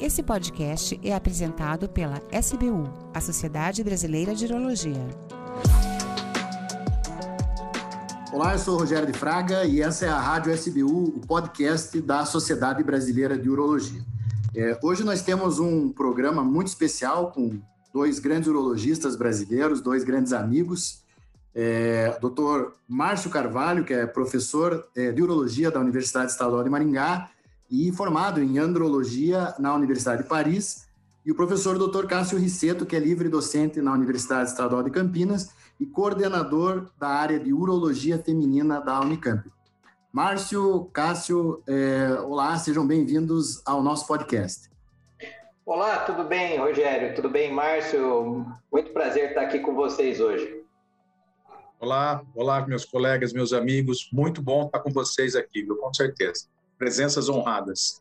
Esse podcast é apresentado pela SBU, a Sociedade Brasileira de Urologia. Olá, eu sou Rogério de Fraga e essa é a Rádio SBU, o podcast da Sociedade Brasileira de Urologia. É, hoje nós temos um programa muito especial com dois grandes urologistas brasileiros, dois grandes amigos. É, Dr. Márcio Carvalho, que é professor é, de urologia da Universidade Estadual de Maringá, e formado em andrologia na Universidade de Paris, e o professor Dr. Cássio Risseto, que é livre docente na Universidade Estadual de Campinas e coordenador da área de urologia feminina da Unicamp. Márcio, Cássio, é, olá, sejam bem-vindos ao nosso podcast. Olá, tudo bem, Rogério? Tudo bem, Márcio? Muito prazer estar aqui com vocês hoje. Olá, olá, meus colegas, meus amigos. Muito bom estar com vocês aqui, viu? com certeza presenças honradas.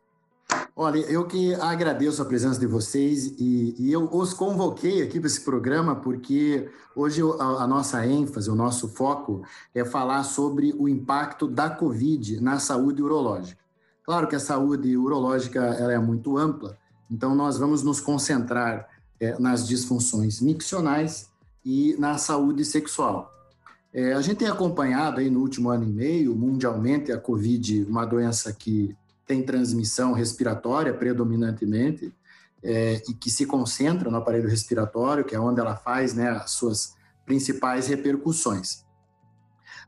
Olha, eu que agradeço a presença de vocês e, e eu os convoquei aqui para esse programa porque hoje a, a, nossa ênfase, o nosso foco é falar sobre o impacto da Covid na saúde urológica. Claro que a saúde urológica ela é muito ampla, então nós vamos nos concentrar é, nas disfunções miccionais e na saúde sexual. É, a gente tem acompanhado aí no último ano e meio, mundialmente, a Covid, uma doença que tem transmissão respiratória predominantemente é, e que se concentra no aparelho respiratório, que é onde ela faz né, as suas principais repercussões.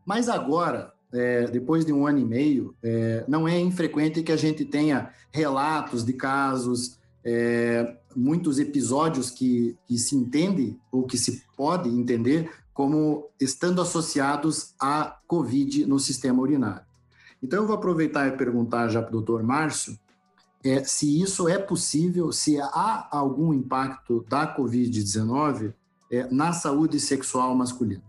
Mas agora, é, depois de um ano e meio, é, não é infrequente que a gente tenha relatos de casos, é, muitos episódios que, que se entende ou que se pode entender como estando associados à COVID no sistema urinário. Então, eu vou aproveitar e perguntar já para o doutor Márcio é, se isso é possível, se há algum impacto da COVID-19 é, na saúde sexual masculina.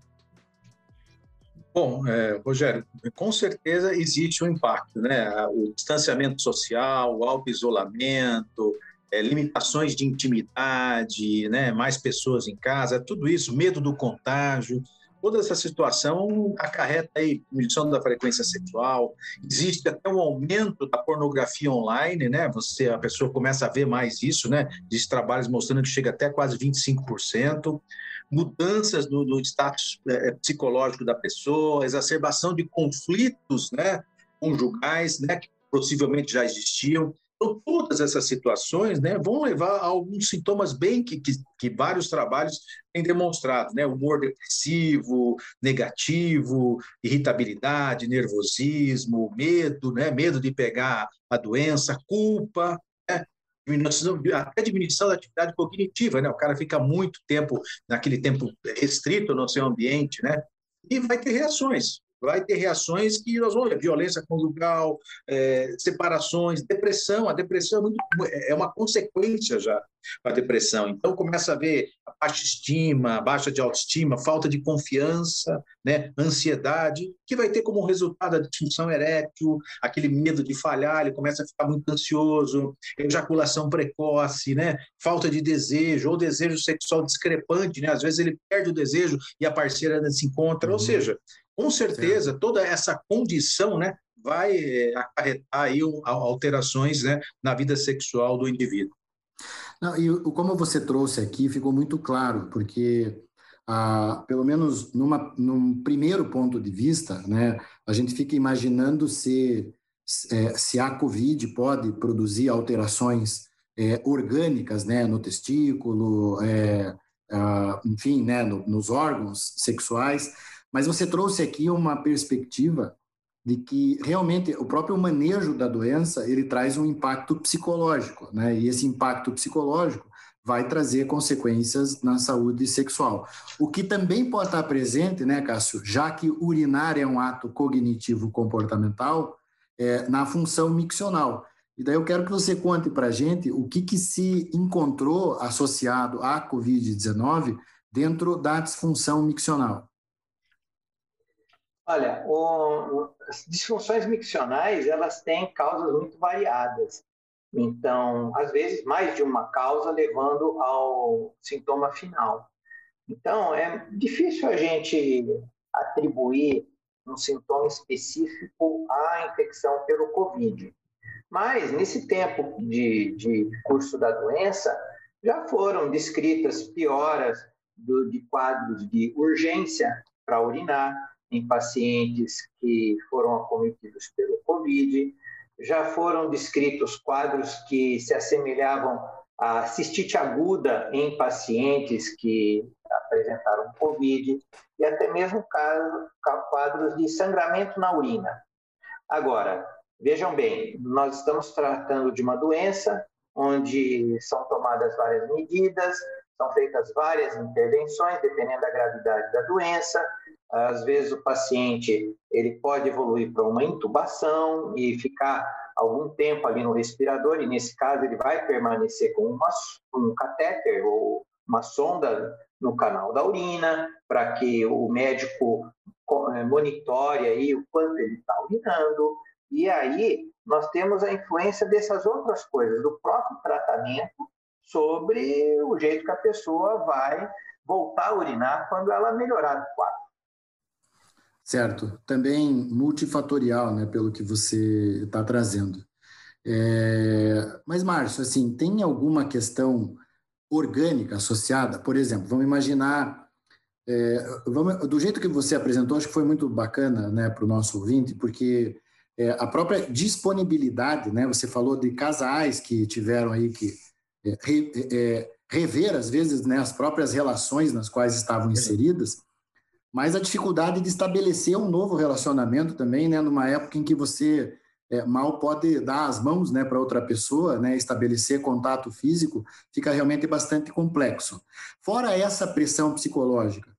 Bom, é, Rogério, com certeza existe um impacto, né? O distanciamento social, o auto-isolamento, é, limitações de intimidade, né, mais pessoas em casa, tudo isso, medo do contágio, toda essa situação acarreta aí diminuição da frequência sexual, existe até um aumento da pornografia online, né? Você a pessoa começa a ver mais isso, né? Diz trabalhos mostrando que chega até quase 25%, mudanças no, status é, psicológico da pessoa, exacerbação de conflitos, né? Conjugais, né? Que possivelmente já existiam. Então, todas essas situações né, vão levar a alguns sintomas bem que, que, que vários trabalhos têm demonstrado, né? Humor depressivo, negativo, irritabilidade, nervosismo, medo, né? Medo de pegar a doença, culpa, né? Até diminuição da atividade cognitiva, né? O cara fica muito tempo naquele tempo restrito no seu ambiente, né? E vai ter reações vai ter reações que nós vamos ver, violência conjugal, é, separações, depressão. A depressão é, muito, é uma consequência já da depressão. Então, começa a ver a baixa estima, baixa de autoestima, falta de confiança, né, ansiedade, que vai ter como resultado a disfunção erétil, aquele medo de falhar, ele começa a ficar muito ansioso, ejaculação precoce, né, falta de desejo, ou desejo sexual discrepante, né, às vezes ele perde o desejo e a parceira não se encontra, uhum. ou seja, com certeza, toda essa condição né, vai eh, acarretar aí alterações né, na vida sexual do indivíduo. Não, e como você trouxe aqui, ficou muito claro, porque ah, pelo menos numa, num primeiro ponto de vista, né, a gente fica imaginando se, é, se a COVID pode produzir alterações é, orgânicas né, no testículo, ah, enfim, né, no, nos órgãos sexuais, mas você trouxe aqui uma perspectiva de que realmente o próprio manejo da doença ele traz um impacto psicológico, né? E esse impacto psicológico vai trazer consequências na saúde sexual. O que também pode estar presente, né, Cássio, já que urinar é um ato cognitivo comportamental, é, na função miccional. E daí eu quero que você conte para a gente o que, que se encontrou associado à Covid-19 dentro da disfunção miccional. Olha, o, as disfunções miccionais elas têm causas muito variadas. Então, às vezes, mais de uma causa levando ao sintoma final. Então, é difícil a gente atribuir um sintoma específico à infecção pelo Covid. Mas, nesse tempo de, de curso da doença, já foram descritas pioras do, de quadros de urgência para urinar em pacientes que foram acometidos pelo Covid, já foram descritos quadros que se assemelhavam a cistite aguda em pacientes que apresentaram Covid e até mesmo quadros de sangramento na urina. Agora, vejam bem, nós estamos tratando de uma doença onde são tomadas várias medidas, são feitas várias intervenções, dependendo da gravidade da doença. Às vezes o paciente ele pode evoluir para uma intubação e ficar algum tempo ali no respirador, e nesse caso ele vai permanecer com uma, um catéter ou uma sonda no canal da urina, para que o médico eh, monitore aí o quanto ele está urinando. E aí nós temos a influência dessas outras coisas, do próprio tratamento, sobre o jeito que a pessoa vai voltar a urinar quando ela melhorar o quadro. Certo. Também multifatorial, né, pelo que você está trazendo. É... Mas, Márcio, assim, tem alguma questão orgânica associada? Por exemplo, vamos imaginar, é, vamos, do jeito que você apresentou, acho que foi muito bacana né, para o nosso ouvinte, porque é, a própria disponibilidade, né, você falou de casais que tiveram aí que é, re, é, rever, às vezes, né, as próprias relações nas quais estavam inseridas, mas a dificuldade de estabelecer um novo relacionamento também, né, numa época em que você é, mal pode dar as mãos né, para outra pessoa, né, estabelecer contato físico, fica realmente bastante complexo. Fora essa pressão psicológica,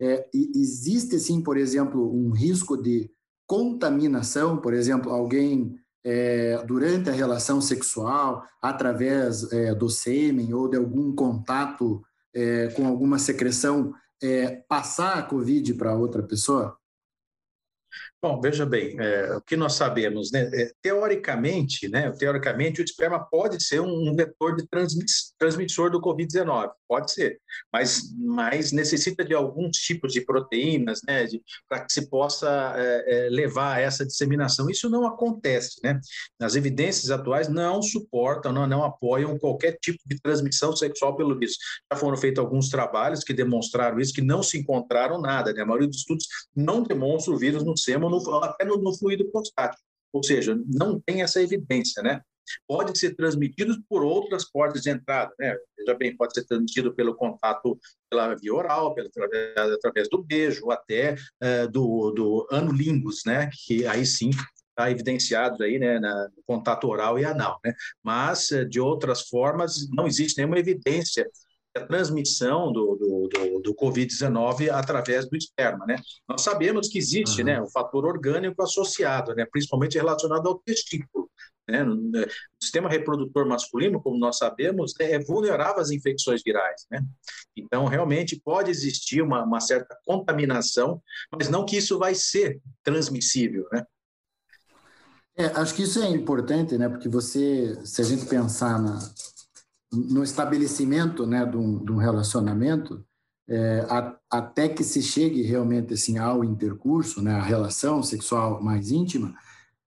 é, existe sim, por exemplo, um risco de contaminação, por exemplo, alguém é, durante a relação sexual, através é, do sêmen ou de algum contato é, com alguma secreção, é, passar a Covid para outra pessoa? Bom, veja bem, é, o que nós sabemos, né? É, teoricamente, né? Teoricamente, o esperma pode ser um, um vetor de transmissor do Covid-19, pode ser, mas, mas necessita de alguns tipos de proteínas, né? Para que se possa é, é, levar a essa disseminação. Isso não acontece, né? As evidências atuais não suportam, não, não apoiam qualquer tipo de transmissão sexual pelo vírus. Já foram feitos alguns trabalhos que demonstraram isso, que não se encontraram nada, né? A maioria dos estudos não demonstra o vírus no sêmen até no, no fluido prostático. Ou seja, não tem essa evidência, né? Pode ser transmitido por outras portas de entrada, né? Veja bem, pode ser transmitido pelo contato pela via oral, pela, através, através do beijo, até uh, do, do anilingus, né? Que aí sim está evidenciado aí, né, na, no contato oral e anal, né? Mas eh, de outras formas não existe nenhuma evidência a transmissão do, do, do, do Covid-19 através do esperma, né? Nós sabemos que existe, uhum. né, o fator orgânico associado, né, principalmente relacionado ao testículo. Né? O sistema reprodutor masculino, como nós sabemos, é vulnerável às infecções virais. Né? Então, realmente pode existir uma, uma certa contaminação, mas não que isso vai ser transmissível. Né? É, acho que isso é importante, né? Porque você, se a gente pensar na, no estabelecimento né, de, um, de um relacionamento, é, a, até que se chegue realmente assim, ao intercurso, né, a relação sexual mais íntima,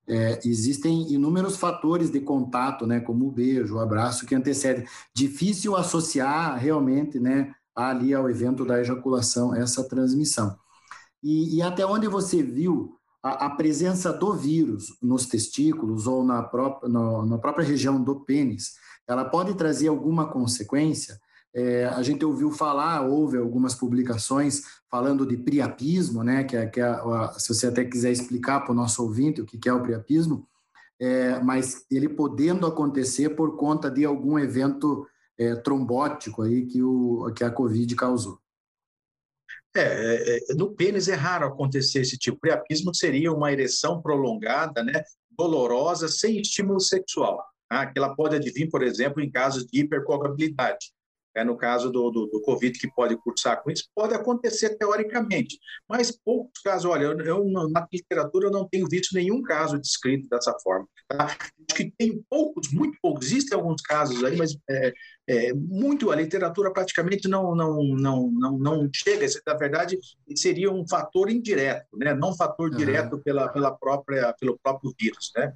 é, existem inúmeros fatores de contato, né, como o beijo, o abraço, que antecedem. Difícil associar realmente né, ali ao evento da ejaculação essa transmissão. E, e até onde você viu a, a, presença do vírus nos testículos ou na própria, no, na própria região do pênis, ela pode trazer alguma consequência. É, a gente ouviu falar, houve algumas publicações falando de priapismo, né? Que, é, é, se você até quiser explicar para o nosso ouvinte o que é o priapismo, é, mas ele podendo acontecer por conta de algum evento trombótico aí que, o, que a Covid causou. É, é, é, no pênis é raro acontecer esse tipo. Priapismo seria uma ereção prolongada, né, dolorosa, sem estímulo sexual tá? que ela pode advir, por exemplo, em casos de hipercoagulabilidade. É, no caso do, do, do, Covid, que pode cursar com isso, pode acontecer teoricamente, mas poucos casos, olha, eu, eu na literatura eu não tenho visto nenhum caso descrito dessa forma. Tá? Acho que tem poucos, muito poucos, existem alguns casos aí, mas é, é, muito, a literatura praticamente não, não, não, não, não chega, na verdade, seria um fator indireto, né? não um fator uhum. direto pela, pela própria, pelo próprio vírus. Né?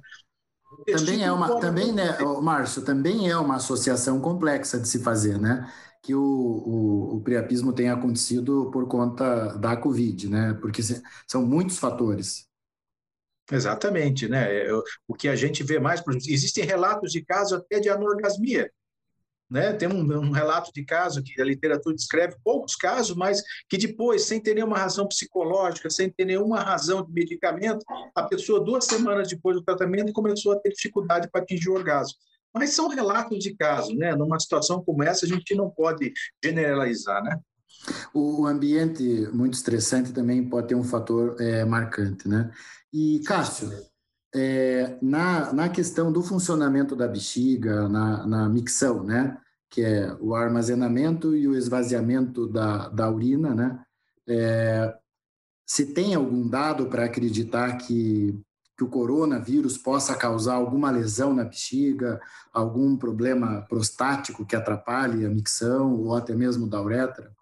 Também é uma, também, né, Márcio, também é uma associação complexa de se fazer, né? Que o, o, o priapismo tenha acontecido por conta da Covid, né? Porque são muitos fatores. Exatamente, né? O que a gente vê mais, existem relatos de casos até de anorgasmia, né? Tem um, um, relato de caso que a literatura descreve poucos casos, mas que depois, sem ter nenhuma razão psicológica, sem ter nenhuma razão de medicamento, a pessoa, duas semanas depois do tratamento, começou a ter dificuldade para atingir o orgasmo. Mas são relatos de casos, né? Numa situação como essa, a gente não pode generalizar, né? O ambiente muito estressante também pode ter um fator é, marcante, né? E, Cássio, é, na, na questão do funcionamento da bexiga, na, na micção, né? Que é o armazenamento e o esvaziamento da, da urina, né? É, se tem algum dado para acreditar que, que o coronavírus possa causar alguma lesão na bexiga, algum problema prostático que atrapalhe a micção ou até mesmo da uretra?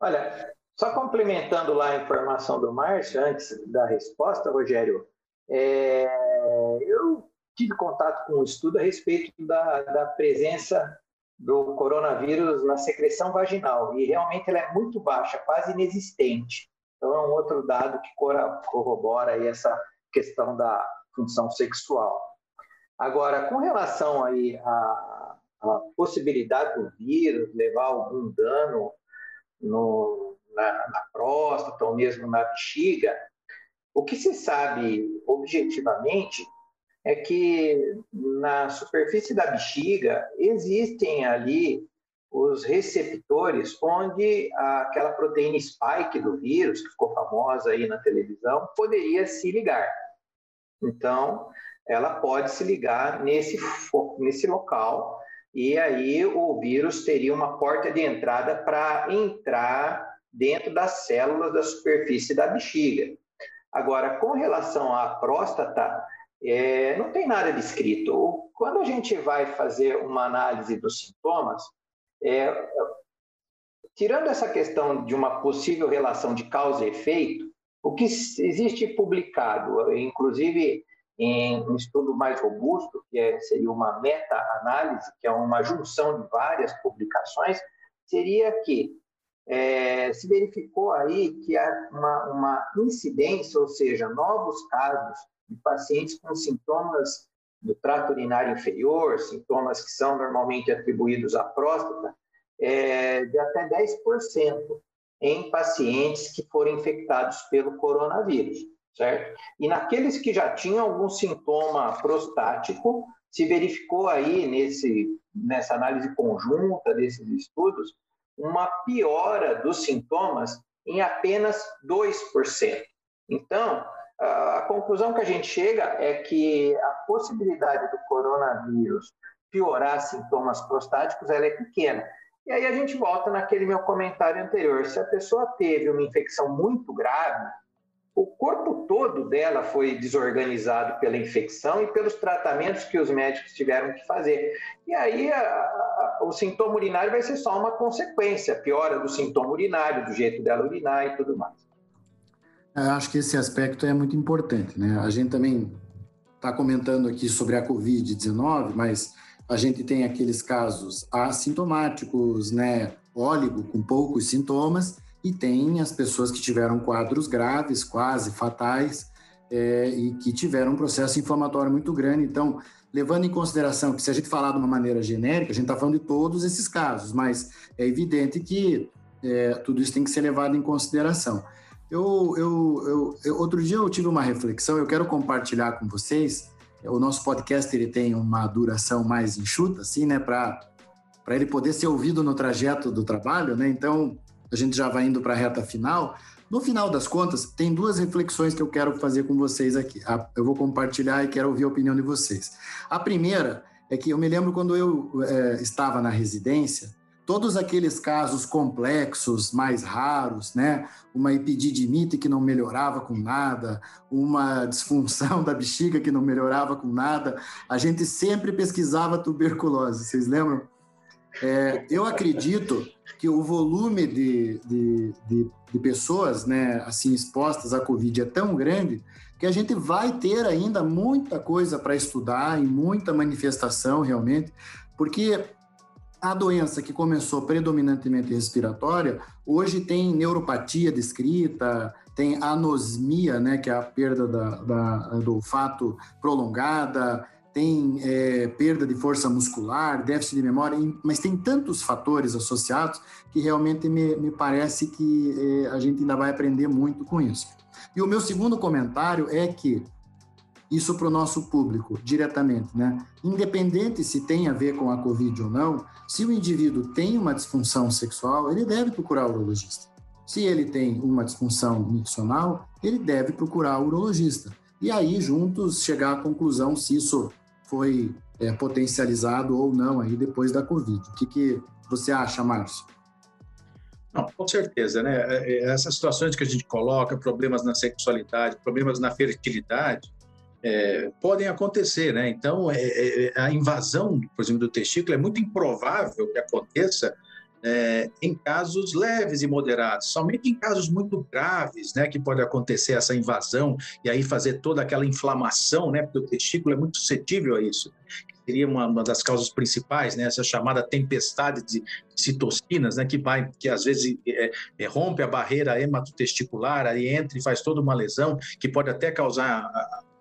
Olha, só complementando lá a informação do Márcio, antes da resposta, Rogério, é, eu tive contato com um estudo a respeito da, da presença do coronavírus na secreção vaginal, e realmente ela é muito baixa, quase inexistente. Então, é um outro dado que corrobora essa questão da função sexual. Agora, com relação aí à, à possibilidade do vírus levar algum dano no, na, na próstata ou mesmo na bexiga, o que se sabe objetivamente é que na superfície da bexiga existem ali os receptores onde aquela proteína spike do vírus, que ficou famosa aí na televisão, poderia se ligar. Então, ela pode se ligar nesse, nesse local e aí o vírus teria uma porta de entrada para entrar dentro das células da superfície da bexiga. Agora, com relação à próstata, é, não tem nada descrito. Quando a gente vai fazer uma análise dos sintomas, é, tirando essa questão de uma possível relação de causa e efeito, o que existe publicado, inclusive em um estudo mais robusto, que é, seria uma meta-análise, que é uma junção de várias publicações, seria que é, se verificou aí que há uma, uma incidência, ou seja, novos casos de pacientes com sintomas do trato urinário inferior, sintomas que são normalmente atribuídos à próstata, é, de até 10% em pacientes que foram infectados pelo coronavírus, certo? E naqueles que já tinham algum sintoma prostático, se verificou aí nesse, nessa análise conjunta desses estudos uma piora dos sintomas em apenas 2%. Então, a conclusão que a gente chega é que a possibilidade do coronavírus piorar sintomas prostáticos ela é pequena. E aí a gente volta naquele meu comentário anterior. Se a pessoa teve uma infecção muito grave, o corpo todo dela foi desorganizado pela infecção e pelos tratamentos que os médicos tiveram que fazer. E aí a, a, o sintoma urinário vai ser só uma consequência, piora do sintoma urinário, do jeito dela urinar e tudo mais. Eu acho que esse aspecto é muito importante, né? A gente também está comentando aqui sobre a Covid-19, mas a gente tem aqueles casos assintomáticos, né? Óligo, com poucos sintomas, e tem as pessoas que tiveram quadros graves, quase fatais, é, e que tiveram um processo inflamatório muito grande. Então, levando em consideração que se a gente falar de uma maneira genérica, a gente está falando de todos esses casos, mas é evidente que é, tudo isso tem que ser levado em consideração. Eu, eu, eu, eu, outro dia eu tive uma reflexão, eu quero compartilhar com vocês. O nosso podcast ele tem uma duração mais enxuta, assim, né, para para ele poder ser ouvido no trajeto do trabalho, né? Então, a gente já vai indo para a reta final. No final das contas, tem duas reflexões que eu quero fazer com vocês aqui. Eu vou compartilhar e quero ouvir a opinião de vocês. A primeira é que eu me lembro quando eu é, estava na residência, todos aqueles casos complexos, mais raros, né? Uma epididimite que não melhorava com nada, uma disfunção da bexiga que não melhorava com nada, a gente sempre pesquisava tuberculose. Vocês lembram? É, eu acredito que o volume de, de, de, de, pessoas né, assim expostas à Covid é tão grande que a gente vai ter ainda muita coisa para estudar e muita manifestação realmente, porque a doença que começou predominantemente respiratória, hoje tem neuropatia descrita, tem anosmia, né, que é a perda da, da do olfato prolongada, tem é, perda de força muscular, déficit de memória, mas tem tantos fatores associados que realmente me, me parece que é, a gente ainda vai aprender muito com isso. E o meu segundo comentário é que isso para o nosso público diretamente, né? Independente se tem a ver com a Covid ou não, se o indivíduo tem uma disfunção sexual, ele deve procurar o urologista. Se ele tem uma disfunção miccional, ele deve procurar o urologista. E aí, juntos, chegar à conclusão se isso foi é, potencializado ou não aí depois da Covid. O que, que você acha, Márcio? Não, com certeza, né? É, é, essas situações que a gente coloca, problemas na sexualidade, problemas na fertilidade, é, podem acontecer, né? Então, é, é, a invasão, por exemplo, do testículo é muito improvável que aconteça é, em casos leves e moderados. Somente em casos muito graves, né, que pode acontecer essa invasão e aí fazer toda aquela inflamação, né, porque o testículo é muito suscetível a isso. Seria uma, uma das causas principais, né, essa chamada tempestade de citocinas, né, que vai, que às vezes é, é, rompe a barreira hematotesticular, aí entra e faz toda uma lesão que pode até causar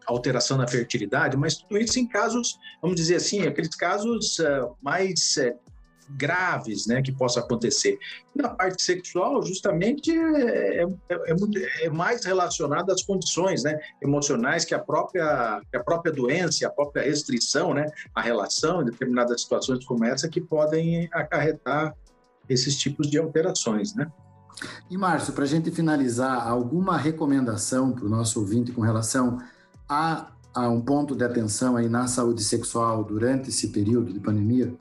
alteração na fertilidade, mas tudo isso em casos, vamos dizer assim, aqueles casos uh, mais uh, graves né, que possa acontecer. Na parte sexual, justamente, é, é, é, muito, é mais relacionado às condições né, emocionais que a, própria, que a própria doença, a própria restrição, né, a relação em determinadas situações como essa, que podem acarretar esses tipos de alterações. Né? E, Márcio, para a gente finalizar, alguma recomendação para o nosso ouvinte com relação a, a um ponto de atenção aí na saúde sexual durante esse período de pandemia?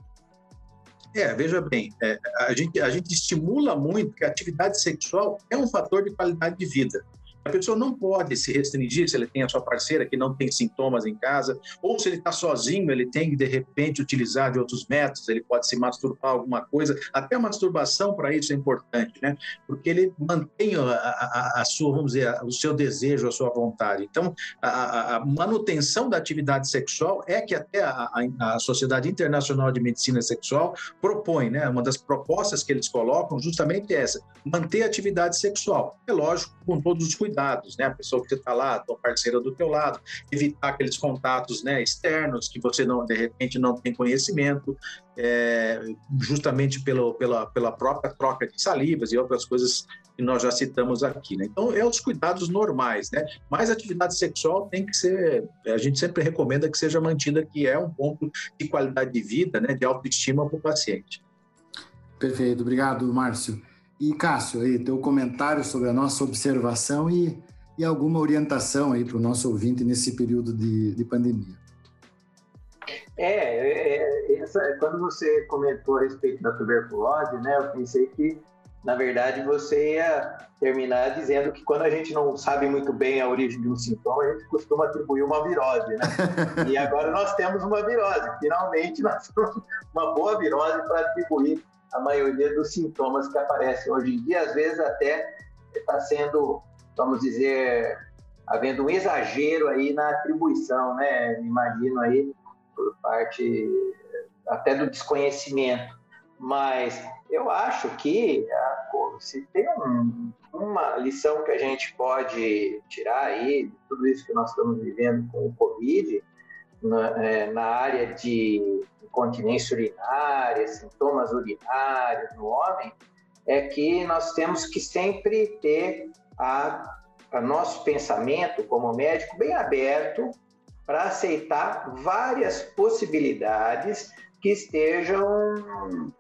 É, veja bem, é, a, gente, a gente estimula muito que a atividade sexual é um fator de qualidade de vida. A pessoa não pode se restringir se ele tem a sua parceira que não tem sintomas em casa, ou se ele está sozinho, ele tem que, de repente, utilizar de outros métodos, ele pode se masturbar alguma coisa. Até a masturbação, para isso, é importante, né? Porque ele mantém a, a, a sua, vamos dizer, o seu desejo, a sua vontade. Então, a, manutenção da atividade sexual é que até a, a Sociedade Internacional de Medicina Sexual propõe, né? Uma das propostas que eles colocam justamente é essa, manter a atividade sexual. É lógico, com todos os cuidados cuidados, né? A pessoa que está lá, a tua parceira do teu lado, evitar aqueles contatos, né, externos que você não de repente não tem conhecimento, é, justamente pelo, pela, pela própria troca de salivas e outras coisas que nós já citamos aqui, né? Então, é os cuidados normais, né? Mas a atividade sexual tem que ser, a gente sempre recomenda que seja mantida, que é um ponto de qualidade de vida, né? De autoestima para o paciente. Perfeito, obrigado, Márcio. E Cássio, aí, teu comentário sobre a nossa observação e, e alguma orientação aí para o nosso ouvinte nesse período de, de pandemia. É, é, é essa, quando você comentou a respeito da tuberculose, né, eu pensei que, na verdade, você ia terminar dizendo que quando a gente não sabe muito bem a origem de um sintoma, a gente costuma atribuir uma virose, né? e agora nós temos uma virose. Finalmente, nós temos uma boa virose para atribuir a maioria dos sintomas que aparecem hoje em dia, às vezes até está sendo, vamos dizer, havendo um exagero aí na atribuição, né? Imagino aí por parte até do desconhecimento. Mas eu acho que se tem um, uma lição que a gente pode tirar aí tudo isso que nós estamos vivendo com o Covid, na, é, na área de incontinência urinária, sintomas urinários no homem, é que nós temos que sempre ter a, a nosso pensamento como médico bem aberto para aceitar várias possibilidades que estejam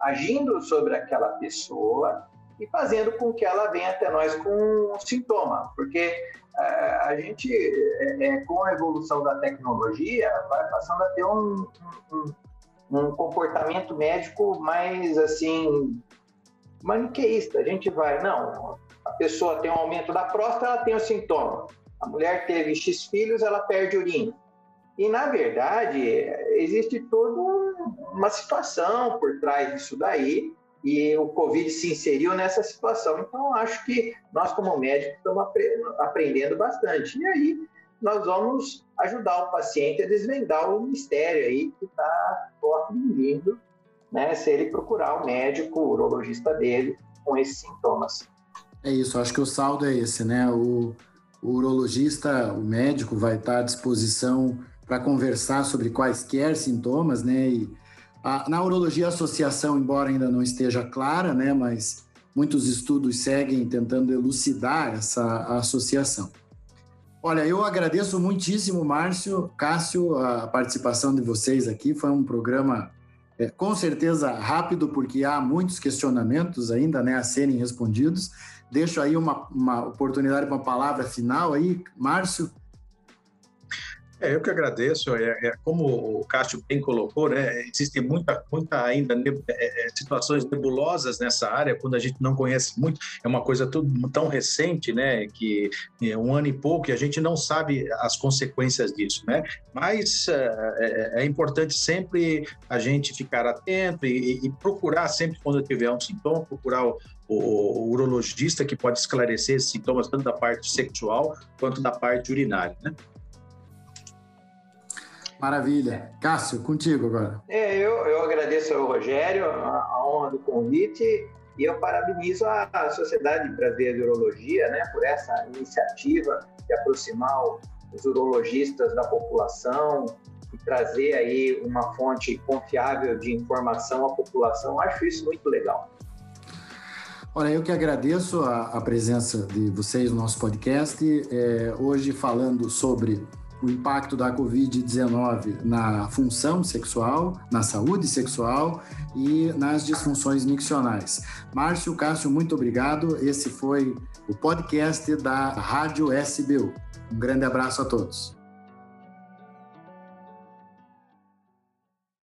agindo sobre aquela pessoa e fazendo com que ela venha até nós com um sintoma, porque uh, a gente, é, é, com a evolução da tecnologia, vai passando a ter um, um, um comportamento médico mais assim maniqueísta. A gente vai, não, a pessoa tem um aumento da próstata, ela tem o um sintoma. A mulher teve X filhos, ela perde urina. E, na verdade, existe toda uma situação por trás disso daí, e o Covid se inseriu nessa situação. Então, acho que nós, como médicos, estamos aprendendo bastante. E aí, nós vamos ajudar o paciente a desvendar o mistério aí que está afligindo, né, se ele procurar o médico, o urologista dele, com esses sintomas. É isso, acho que o saldo é esse, né? O, o urologista, o médico vai estar à disposição para conversar sobre quaisquer sintomas, né? E a, na urologia a associação, embora ainda não esteja clara, né? Mas muitos estudos seguem tentando elucidar essa associação. Olha, eu agradeço muitíssimo, Márcio, Cássio, a participação de vocês aqui. Foi um programa é, com certeza rápido, porque há muitos questionamentos ainda né, a serem respondidos. Deixo aí uma, uma oportunidade uma palavra final aí, Márcio. É, eu que agradeço. É, é, como o Cássio bem colocou, né, existem muita, muita ainda ne é, é, situações nebulosas nessa área, quando a gente não conhece muito. É uma coisa tudo tão recente, né, que é um ano e pouco, e a gente não sabe as consequências disso, né? Mas é, é importante sempre a gente ficar atento e, e, procurar sempre quando tiver um sintoma, procurar o, o, urologista que pode esclarecer esses sintomas tanto da parte sexual quanto da parte urinária, né? Maravilha. Cássio, contigo agora. É, eu, eu agradeço ao Rogério a, a honra do convite e eu parabenizo a, a Sociedade Brasileira de Urologia né, por essa iniciativa de aproximar os urologistas da população e trazer aí uma fonte confiável de informação à população. Acho isso muito legal. Olha, eu que agradeço a, a presença de vocês no nosso podcast. É, hoje falando sobre o impacto da Covid-19 na função sexual, na saúde sexual e nas disfunções miccionais. Márcio Cássio, muito obrigado. Esse foi o podcast da Rádio SBU. Um grande abraço a todos.